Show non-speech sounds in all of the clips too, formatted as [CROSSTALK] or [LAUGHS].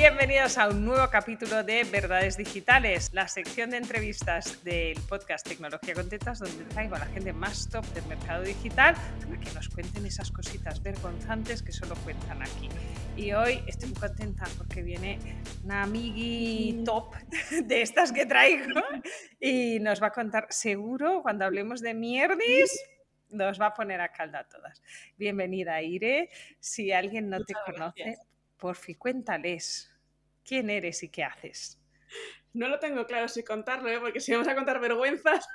Bienvenidos a un nuevo capítulo de Verdades Digitales, la sección de entrevistas del podcast Tecnología con Tetas, donde traigo a la gente más top del mercado digital para que nos cuenten esas cositas vergonzantes que solo cuentan aquí. Y hoy estoy muy contenta porque viene una amigui top de estas que traigo y nos va a contar seguro cuando hablemos de mierdis nos va a poner a calda a todas. Bienvenida, Ire. Si alguien no te conoce, por fin, cuéntales quién eres y qué haces. No lo tengo claro si contarlo, ¿eh? porque si vamos a contar vergüenzas,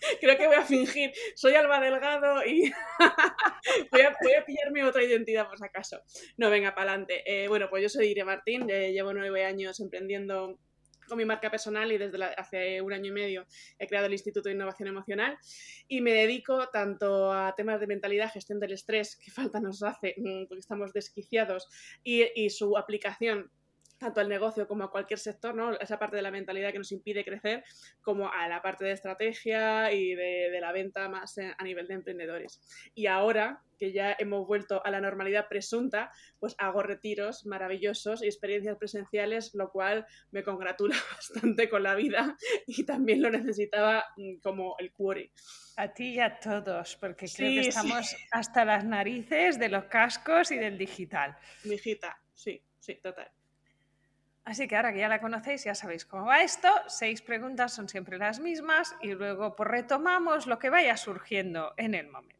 [LAUGHS] creo que voy a fingir. Soy Alba Delgado y [LAUGHS] voy, a, pillarme otra identidad por si acaso. No, venga, para adelante. Eh, bueno, pues yo soy Ire Martín, llevo nueve años emprendiendo con mi marca personal y desde hace un año y medio he creado el Instituto de Innovación Emocional y me dedico tanto a temas de mentalidad, gestión del estrés, que falta nos hace mm, porque estamos desquiciados, y su aplicación tanto al negocio como a cualquier sector, ¿no? Esa parte de la mentalidad que nos impide crecer, como a la parte de estrategia y de, de, la venta más a nivel de emprendedores. Y ahora que ya hemos vuelto a la normalidad presunta, pues hago retiros maravillosos y experiencias presenciales, lo cual me congratula [LAUGHS] bastante con la vida y también lo necesitaba mm, como el cuore. A ti y a todos, porque creo que estamos hasta las narices de los cascos y del digital. Mijita, sí, sí, total. Así que ahora que ya la conocéis, ya sabéis cómo va esto. Seis preguntas son siempre las mismas y luego pues, retomamos lo que vaya surgiendo en el momento.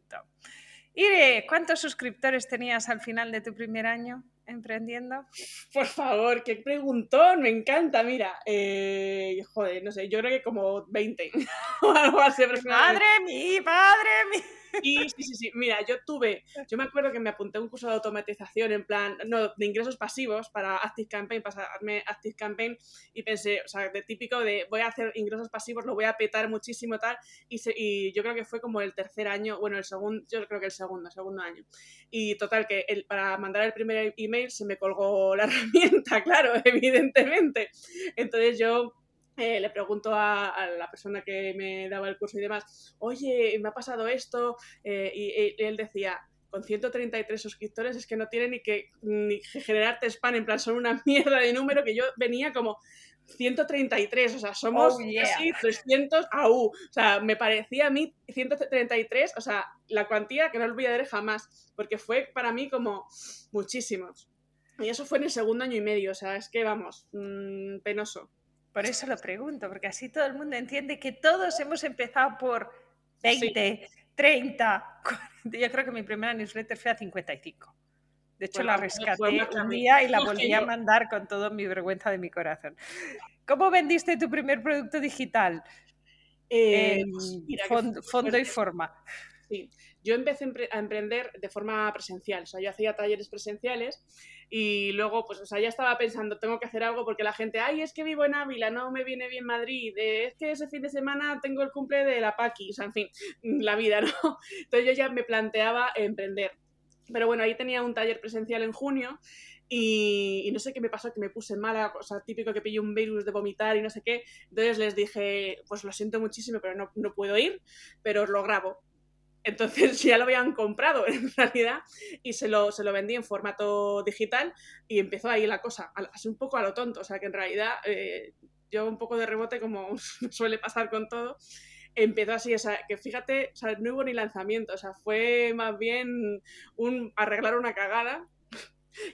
Ire, ¿cuántos suscriptores tenías al final de tu primer año emprendiendo? Por favor, qué preguntón, me encanta. Mira, eh, joder, no sé, yo creo que como 20 [LAUGHS] o algo así. Madre mía, madre mía. Sí, sí, sí, sí. Mira, yo tuve, yo me acuerdo que me apunté a un curso de automatización en plan, no, de ingresos pasivos para Active Campaign, pasarme Active Campaign y pensé, o sea, de típico de voy a hacer ingresos pasivos, lo voy a petar muchísimo tal y, y yo creo que fue como el tercer año, bueno, el segundo, yo creo que el segundo, segundo año. Y total, que el, para mandar el primer email se me colgó la [LAUGHS] herramienta, claro, [LAUGHS] evidentemente. Entonces yo eh, le pregunto a, la persona que me daba el curso y demás, oye, me ha pasado esto, eh, y, él decía, con 133 suscriptores es que no tiene ni que ni generarte spam, en plan, son una [LAUGHS] mierda de número que yo venía como 133, o sea, somos oh, casi 300 AU, o sea, me parecía a mí 133, o sea, la cuantía que no olvidaré jamás, porque fue para mí como muchísimos. Y eso fue en el segundo año y medio, o sea, es que vamos, mmm, penoso. Por eso lo pregunto, porque así todo el mundo entiende que todos hemos empezado por 20, 30, 40. Yo creo que mi primera newsletter fue a 55. De hecho, la rescaté un día y la [LAUGHS] volví a mandar con toda mi vergüenza de mi corazón. ¿Cómo vendiste tu primer producto digital? Eh, fondo, fondo y forma. Sí, yo empecé a emprender de forma presencial, o sea, yo hacía talleres presenciales y luego, pues, o sea, ya estaba pensando, tengo que hacer algo porque la gente, ay, es que vivo en Ávila, no me viene bien Madrid, es que ese fin de semana tengo el cumple de la Paqui, o sea, en fin, [LAUGHS] la vida, ¿no? Entonces yo ya me planteaba emprender. Pero bueno, ahí tenía un taller presencial en junio y, no sé qué me pasó, que me puse mala, o sea, típico que pillé un virus de vomitar y no sé qué. Entonces les dije, pues lo siento muchísimo, pero no, no puedo ir, pero os lo grabo. Entonces [LAUGHS] ya lo habían comprado [LAUGHS] en realidad y se lo, se lo vendí en formato digital y empezó ahí la cosa, así un poco a lo tonto, o sea que en realidad eh, yo un poco de rebote como [LAUGHS] suele pasar con todo, empezó así, o sea, que fíjate, o sea, no hubo ni lanzamiento, o sea, fue más bien un arreglar una cagada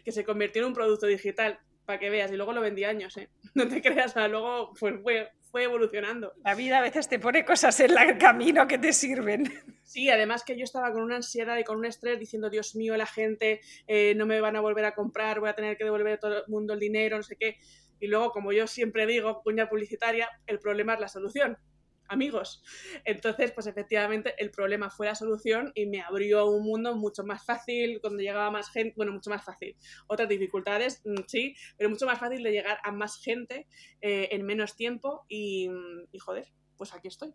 que se convirtió en un producto digital, para que veas, y luego lo vendí años, ¿eh? No te creas, o sea, luego pues fue evolucionando. La vida a veces te pone cosas en el camino que te sirven. Sí, además que yo estaba con una ansiedad y con un estrés diciendo, Dios mío, la gente eh, no me van a volver a comprar, voy a tener que devolver a todo el mundo el dinero, no sé qué. Y luego, como yo siempre digo, cuña publicitaria, el problema es la solución amigos. Entonces, pues efectivamente el problema fue la solución y me abrió un mundo mucho más fácil cuando llegaba más gente, bueno, mucho más fácil. Otras dificultades, mm, sí, pero mucho más fácil de llegar a más gente eh, en menos tiempo y, y, joder, pues aquí estoy.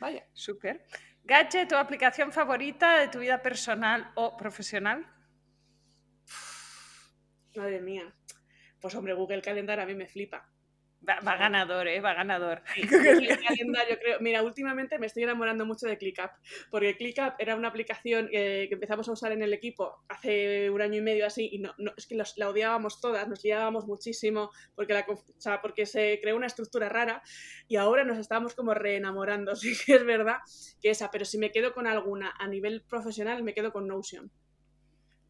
Vaya. Súper. Gache, ¿tu aplicación favorita de tu vida personal o profesional? Madre mía. Pues hombre, Google Calendar a mí me flipa Va, ganador, ¿eh? Va ganador. [LAUGHS] [LAUGHS] creo. Mira, últimamente me estoy enamorando mucho de ClickUp, porque ClickUp era una aplicación que, empezamos a usar en el equipo hace un año y medio así, y no, no es que la odiábamos todas, nos liábamos muchísimo, porque, la, porque se creó una estructura rara, y ahora nos estamos como reenamorando, [LAUGHS] sí que es verdad que esa, pero si me quedo con alguna a nivel profesional, me quedo con Notion.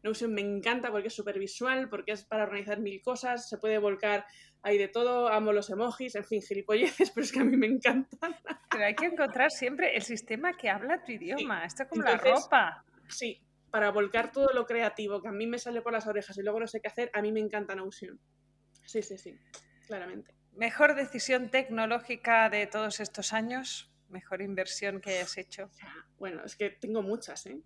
Notion me encanta porque es súper visual, porque es para organizar mil cosas, se puede volcar hay de todo, amo los emojis, en fin, gilipolleces, [LAUGHS] pero es que a mí me encantan. Pero hay que encontrar siempre el sistema que habla tu idioma, esto es como la ropa. Sí, para volcar todo lo creativo que a mí me sale por las orejas y luego no sé qué hacer, a mí me encanta Notion. Sí, sí, sí, claramente. ¿Mejor decisión tecnológica de todos estos años? ¿Mejor inversión que hayas hecho? Bueno, es que tengo muchas, ¿eh?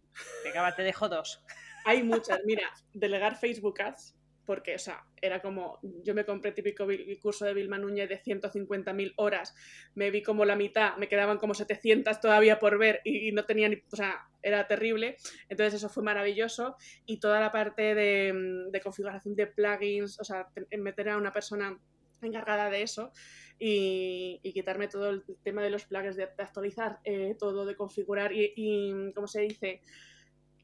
Venga, te dejo dos. [LAUGHS] Hay muchas. Mira, delegar Facebook Ads porque, o sea, era como, yo me compré típico curso de Vilma Núñez de 150.000 horas, me vi como la mitad, me quedaban como 700 todavía por ver y, no tenía ni, o sea, era terrible, entonces eso fue maravilloso y toda la parte de, configuración de plugins, o sea, meter a una persona encargada de eso y, quitarme todo el tema de los plugins, de, actualizar eh, todo, de configurar y, y, ¿cómo se dice?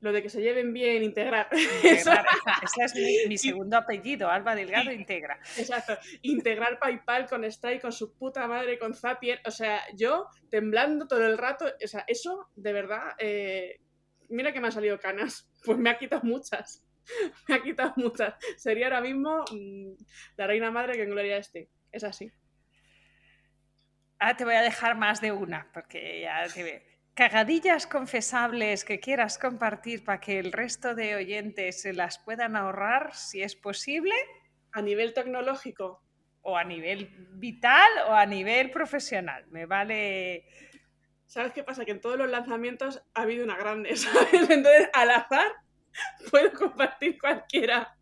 Lo de que se lleven bien, integrar. [LAUGHS] ese es mi, segundo apellido, Alba Delgado Integra. Exacto, integrar PayPal con Stripe, con su puta madre, con Zapier, o sea, yo temblando todo el rato, o sea, eso de verdad, eh, mira que me han salido canas, pues me ha quitado muchas, [LAUGHS] me ha quitado muchas. Sería ahora mismo mm, la reina madre que en Gloria esté, es así. Ahora te voy a dejar más de una, porque ya te veo cagadillas confesables que quieras compartir para que el resto de oyentes se las puedan ahorrar, si es posible. A nivel tecnológico. O a nivel vital o a nivel profesional. Me vale. ¿Sabes qué pasa? Que en todos los lanzamientos ha habido una grande, [LAUGHS] ¿sabes? Entonces, al azar, [LAUGHS] puedo compartir cualquiera.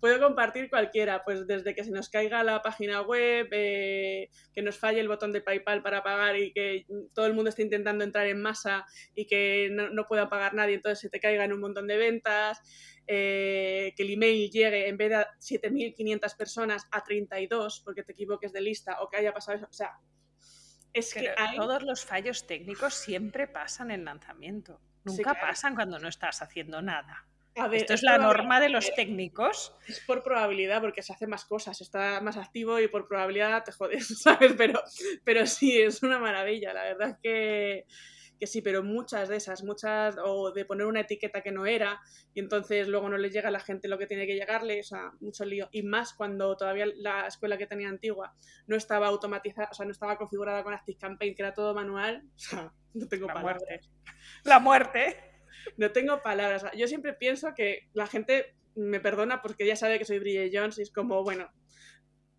Puedo compartir cualquiera, pues desde que se nos caiga la página web, eh, que nos falle el botón de PayPal para pagar y que todo el mundo esté intentando entrar en masa y que no, pueda pagar nadie, entonces se te caigan un montón de ventas, eh, que el email llegue en vez de a 7.500 personas a 32 porque te equivoques de lista o que haya pasado eso. O sea, es que todos los fallos técnicos siempre pasan en lanzamiento. Nunca pasan cuando no estás haciendo nada. Esto es, la norma de los técnicos. Es por probabilidad, porque se hace más cosas, está más activo y por probabilidad te jodes, [LAUGHS] ¿sabes? Pero, pero sí, es una maravilla. La verdad que, que sí, pero muchas de esas, muchas, o de poner una etiqueta que no era, y entonces luego no le llega a la gente lo que tiene que llegarle, o sea, mucho lío. Y más cuando todavía la escuela que tenía antigua no estaba automatizada, o sea, no estaba configurada con ActiveCampaign, que era todo manual, [LAUGHS] o sea, no tengo la palabras. Muerte. La muerte. No tengo palabras. Yo siempre pienso que la gente me perdona porque ya sabe que soy Bridget Jones y es como, bueno,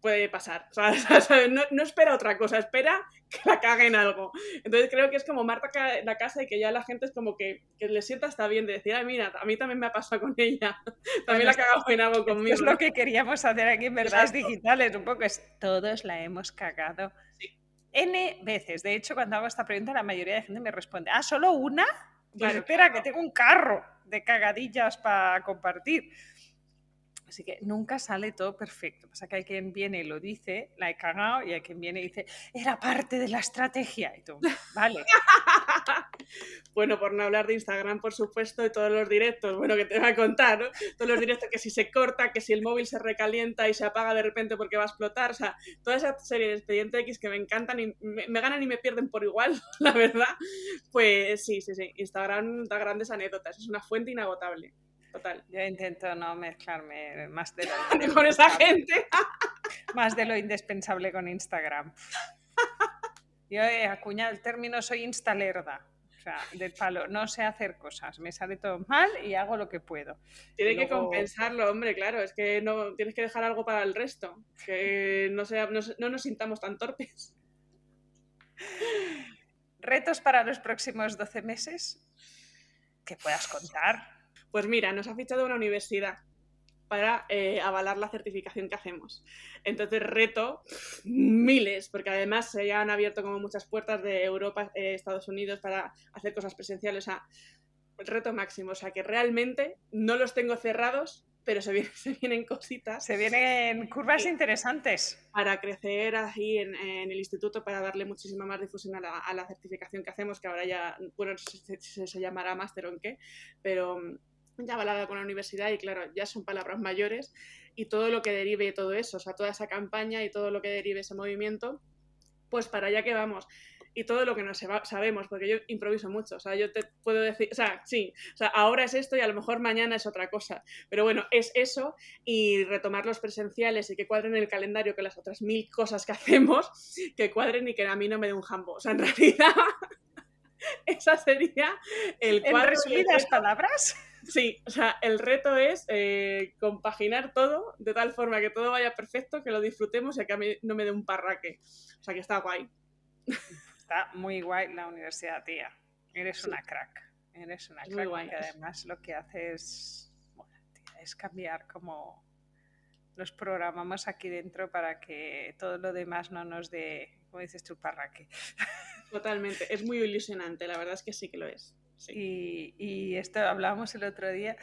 puede pasar. [LAUGHS] No, no, espera otra cosa, espera que la cague en algo. Entonces creo que es como Marta la casa y que ya la gente es como que, que le sienta hasta bien de decir, ay, mira, a mí también me ha pasado con ella. [LAUGHS] También la ha cagado en algo conmigo. Es lo que queríamos hacer aquí en Verdades Digitales, un poco es, todos la hemos cagado. N veces. De hecho, cuando hago esta pregunta, la mayoría de gente me responde, ah, ¿solo una? Pues espera, que tengo un carro de cagadillas para compartir. Así que nunca sale todo perfecto. Pasa que hay quien viene y lo dice, la he cagado, y hay quien viene y dice, era parte de la estrategia. Y tú, vale. [LAUGHS] bueno, por no hablar de Instagram, por supuesto, y todos los directos, bueno, que te voy a contar, ¿no? Todos los directos que si se corta, que si el móvil se recalienta y se apaga de repente porque va a explotar, o sea, toda esa serie de Expediente X que me encantan y me, me ganan y me pierden por igual, [LAUGHS] la verdad. Pues sí, sí, sí, Instagram da grandes anécdotas, es una fuente inagotable. Yo intento no mezclarme más de lo [LAUGHS] con esa gente. [LAUGHS] más de lo indispensable con Instagram. Yo he acuñado el término soy instalerda. O sea, del palo, no sé hacer cosas, me sale todo mal y hago lo que puedo. Tiene que compensarlo, hombre, claro, es que no tienes que dejar algo para el resto, que no, sea, no, no nos sintamos tan torpes. [LAUGHS] ¿Retos para los próximos 12 meses? que puedas contar. Pues mira, nos ha fichado una universidad para eh, avalar la certificación que hacemos. Entonces, reto miles, porque además se han abierto como muchas puertas de Europa, eh, Estados Unidos para hacer cosas presenciales. O sea, el reto máximo. O sea, que realmente no los tengo cerrados, pero se, [LAUGHS] se vienen cositas. Se vienen curvas interesantes. Para crecer ahí en, el instituto, para darle muchísima más difusión a la, a la, certificación que hacemos, que ahora ya, bueno, se, se, se llamará máster o en qué, pero ya avalada con la universidad y claro, ya son palabras mayores y todo lo que derive de todo eso, o sea, toda esa campaña y todo lo que derive ese movimiento, pues para allá que vamos. Y todo lo que no sabemos, porque yo improviso mucho, o sea, yo te puedo decir, o sea, sí, o sea, ahora es esto y a lo mejor mañana es otra cosa, pero bueno, es eso y retomar los presenciales y que cuadren el calendario con las otras mil cosas que [LAUGHS] hacemos, que cuadren y que a mí no me dé un jambo, o sea, en realidad [LAUGHS] esa sería el cuadro. En resumidas palabras. Sí, o sea, el reto es eh, compaginar todo de tal forma que todo vaya perfecto, que lo disfrutemos y que a mí no me dé un parraque. O sea, que está guay. Está muy guay la universidad, tía. Eres una crack. Eres una crack. Guay, además lo que haces es cambiar como los programamos aquí dentro para que todo lo demás no nos dé, como dices tú, parraque. Totalmente. Es muy ilusionante, la verdad es que sí que lo es. Y, esto hablábamos el otro día.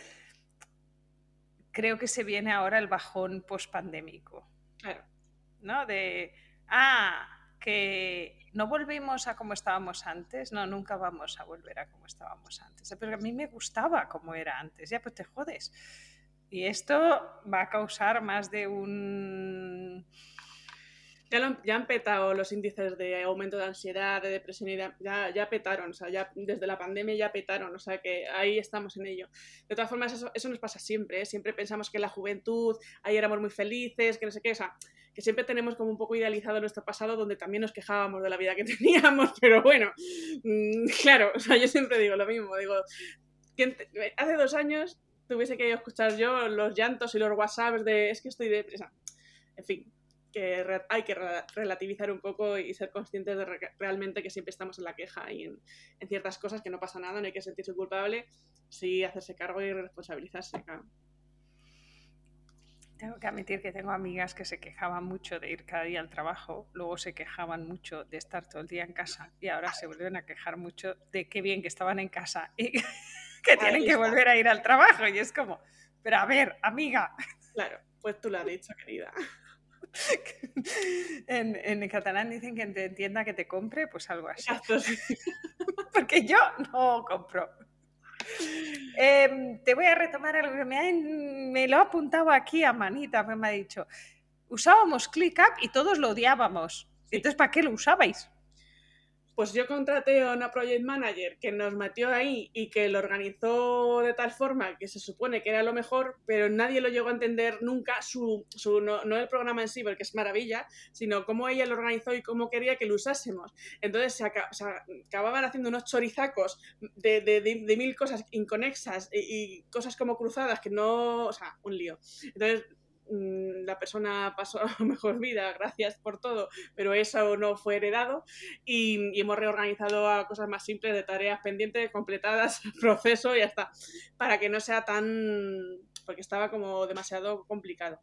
Creo que se viene ahora el bajón post-pandémico. Claro. ¿No? De, ah, que no volvimos a como estábamos antes. No, nunca vamos a volver a como estábamos antes. Pero a mí me gustaba como era antes. Ya, pues te jodes. Y esto va a causar más de un ya, han petado los índices de aumento de ansiedad, de depresión, y ya, ya petaron, o sea, ya desde la pandemia ya petaron, o sea que ahí estamos en ello. De todas formas, eso, eso nos pasa siempre, ¿eh? siempre pensamos que la juventud, ahí éramos muy felices, que no sé qué, o sea, que siempre tenemos como un poco idealizado nuestro pasado donde también nos quejábamos de la vida que [LAUGHS] teníamos, pero bueno, mm, claro, o sea, yo siempre digo lo mismo, digo, hace dos años tuviese que escuchar yo los llantos y los whatsapps de es que estoy depresa. En fin, que hay que relativizar un poco y ser conscientes de realmente que siempre estamos en la queja y en, ciertas cosas que no pasa nada, no hay que sentirse culpable, sí hacerse cargo y responsabilizarse. Tengo que admitir que tengo amigas que se quejaban mucho de ir cada día al trabajo, luego se quejaban mucho de estar todo el día en casa y ahora se vuelven a quejar mucho de qué bien que estaban en casa y [LAUGHS] que tienen que volver a ir al trabajo. Y es como, pero a ver, amiga. Claro, pues tú lo has dicho, querida. [LAUGHS] en, en, catalán dicen que te entienda que te compre, pues algo así. [LAUGHS] Porque yo no compro. Em, te voy a retomar algo que me, me, lo ha apuntado aquí a manita, me ha dicho. Usábamos ClickUp y todos lo odiábamos. Entonces, ¿para qué lo usabais? Pues yo contraté a una project manager que nos metió ahí y que lo organizó de tal forma que se supone que era lo mejor, pero nadie lo llegó a entender nunca, su, su no, el programa en sí, porque es maravilla, sino cómo ella lo organizó y cómo quería que lo usásemos. Entonces se, acababan haciendo unos chorizacos de, de, de, mil cosas inconexas y, y, cosas como cruzadas que no, o sea, un lío. Entonces la persona pasó [LAUGHS] a mejor vida, gracias por todo, pero eso no fue heredado y, hemos reorganizado a cosas más simples de tareas pendientes, completadas, [LAUGHS] proceso y ya está, para que no sea tan, porque estaba como demasiado complicado.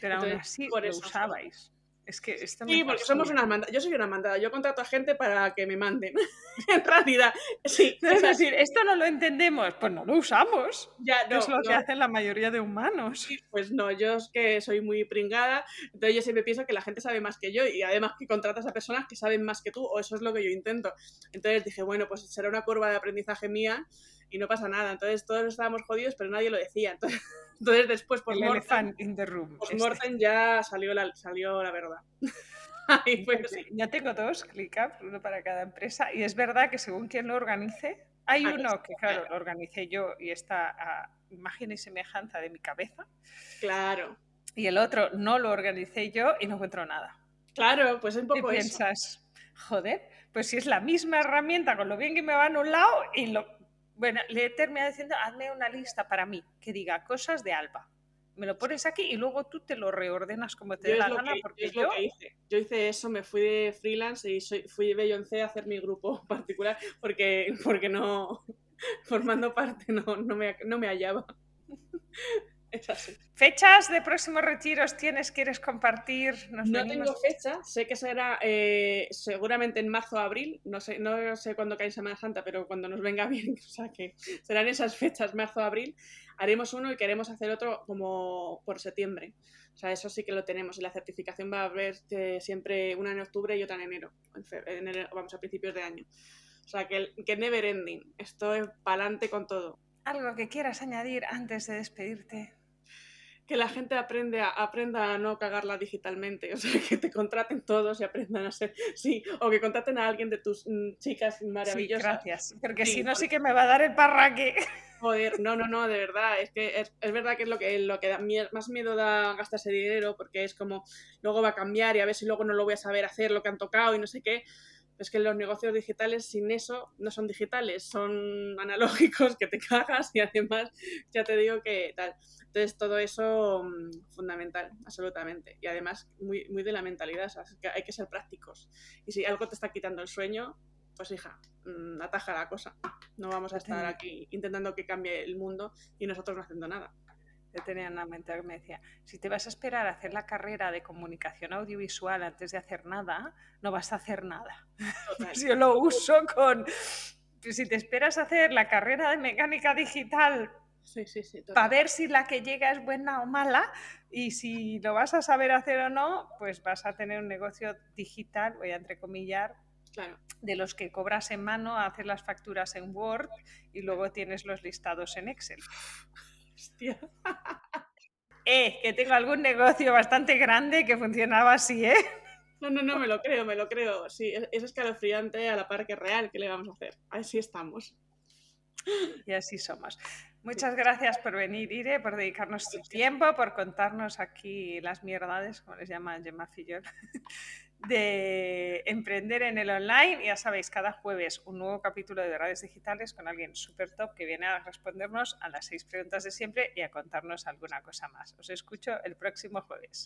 Pero aún así por eso, usabais. Es que sí, porque somos una mandada. Yo soy una mandada. Yo contrato a gente para que me manden. [LAUGHS] en realidad, sí. [LAUGHS] Es decir, esto no lo entendemos, pues no lo usamos. Ya, no, es lo que hacen la mayoría de humanos. pues no, yo es que soy muy pringada. Entonces yo siempre pienso que la gente sabe más que yo y además que contratas a personas que saben más que tú, o eso es lo que yo intento. Entonces dije, bueno, pues será una curva de aprendizaje mía y no pasa nada. Entonces todos estábamos jodidos, pero nadie lo decía. Entonces, [LAUGHS] entonces después, por in the room. Este. ya salió la, salió la verdad. [LAUGHS] Ya tengo dos ClickUp, uno para cada empresa, y es verdad que según quien lo organice, hay uno que, claro, lo organicé yo y está a imagen y semejanza de mi cabeza. Claro. Y el otro no lo organicé yo y no encuentro nada. Claro, pues es un poco y piensas, joder, pues si es la misma herramienta con lo bien que me va en un lado y lo bueno, le termina diciendo, hazme una lista para mí que diga cosas de Alba. Me lo pones aquí y luego tú te lo reordenas como te dé la gana. porque yo... hice. yo hice eso, me fui de freelance y soy, fui Beyoncé a hacer mi grupo [LAUGHS] particular porque, porque no, [LAUGHS] formando parte, no, no, me, no me hallaba. [LAUGHS] ¿Fechas de próximos retiros tienes? ¿Quieres compartir? no tengo fecha, sé que será eh, seguramente en marzo o abril, no sé, no sé cuándo cae Semana Santa, pero cuando nos venga [LAUGHS] bien, o sea que serán esas fechas, marzo o abril. haremos uno y queremos hacer otro como por septiembre. O sea, eso sí que lo tenemos. Y la certificación va a haber eh, siempre una en octubre y otra en enero. En enero vamos a principios de año. O sea, que, que never ending. Esto es para adelante con todo. ¿Algo que quieras añadir antes de despedirte? que la gente aprende a, aprenda a no cagarla digitalmente, [LAUGHS] o sea, que te contraten todos y aprendan a ser, sí, o que contraten a alguien de tus mm, chicas maravillosas. gracias, porque si no sí que me va a dar el parraque. Joder, no, no, no, de verdad, es que es, verdad que es lo que, lo que da, más miedo da gastarse dinero, porque es como, luego va a cambiar y a ver si luego no lo voy a saber hacer lo que han tocado y no sé qué, es que los negocios digitales sin eso no son digitales, son [LAUGHS] analógicos que te cagas y además ya te digo que tal. Entonces todo eso mm, fundamental, absolutamente. Y además muy, muy de la mentalidad, que hay que ser prácticos. Y si algo te está quitando el sueño, pues hija, mm, ataja la cosa. No vamos a estar aquí intentando que cambie el mundo y nosotros no haciendo nada yo tenía una mente que me decía, si te vas a esperar a hacer la carrera de comunicación audiovisual antes de hacer nada, no vas a hacer nada. [LAUGHS] yo lo uso con, si te esperas a hacer la carrera de mecánica digital para ver si la que llega es buena o mala y si lo vas a saber hacer o no, pues vas a tener un negocio digital, voy a entrecomillar, claro. de los que cobras en mano, hacer las facturas en Word y luego tienes los listados en Excel. Hostia. Eh, que tengo algún negocio bastante grande que funcionaba así, ¿eh? No, no, no, me lo creo, me lo creo. Sí, es escalofriante a la par que real. ¿Qué le vamos a hacer? Así estamos. Y así somos. Muchas gracias por venir, Ire, por dedicarnos tu tiempo, por contarnos aquí las mierdades, como les llama Gemma Fillol, de emprender en el online. Ya sabéis, cada jueves un nuevo capítulo de Verdades Digitales con alguien súper top que viene a respondernos a las seis preguntas de siempre y a contarnos alguna cosa más. Os escucho el próximo jueves.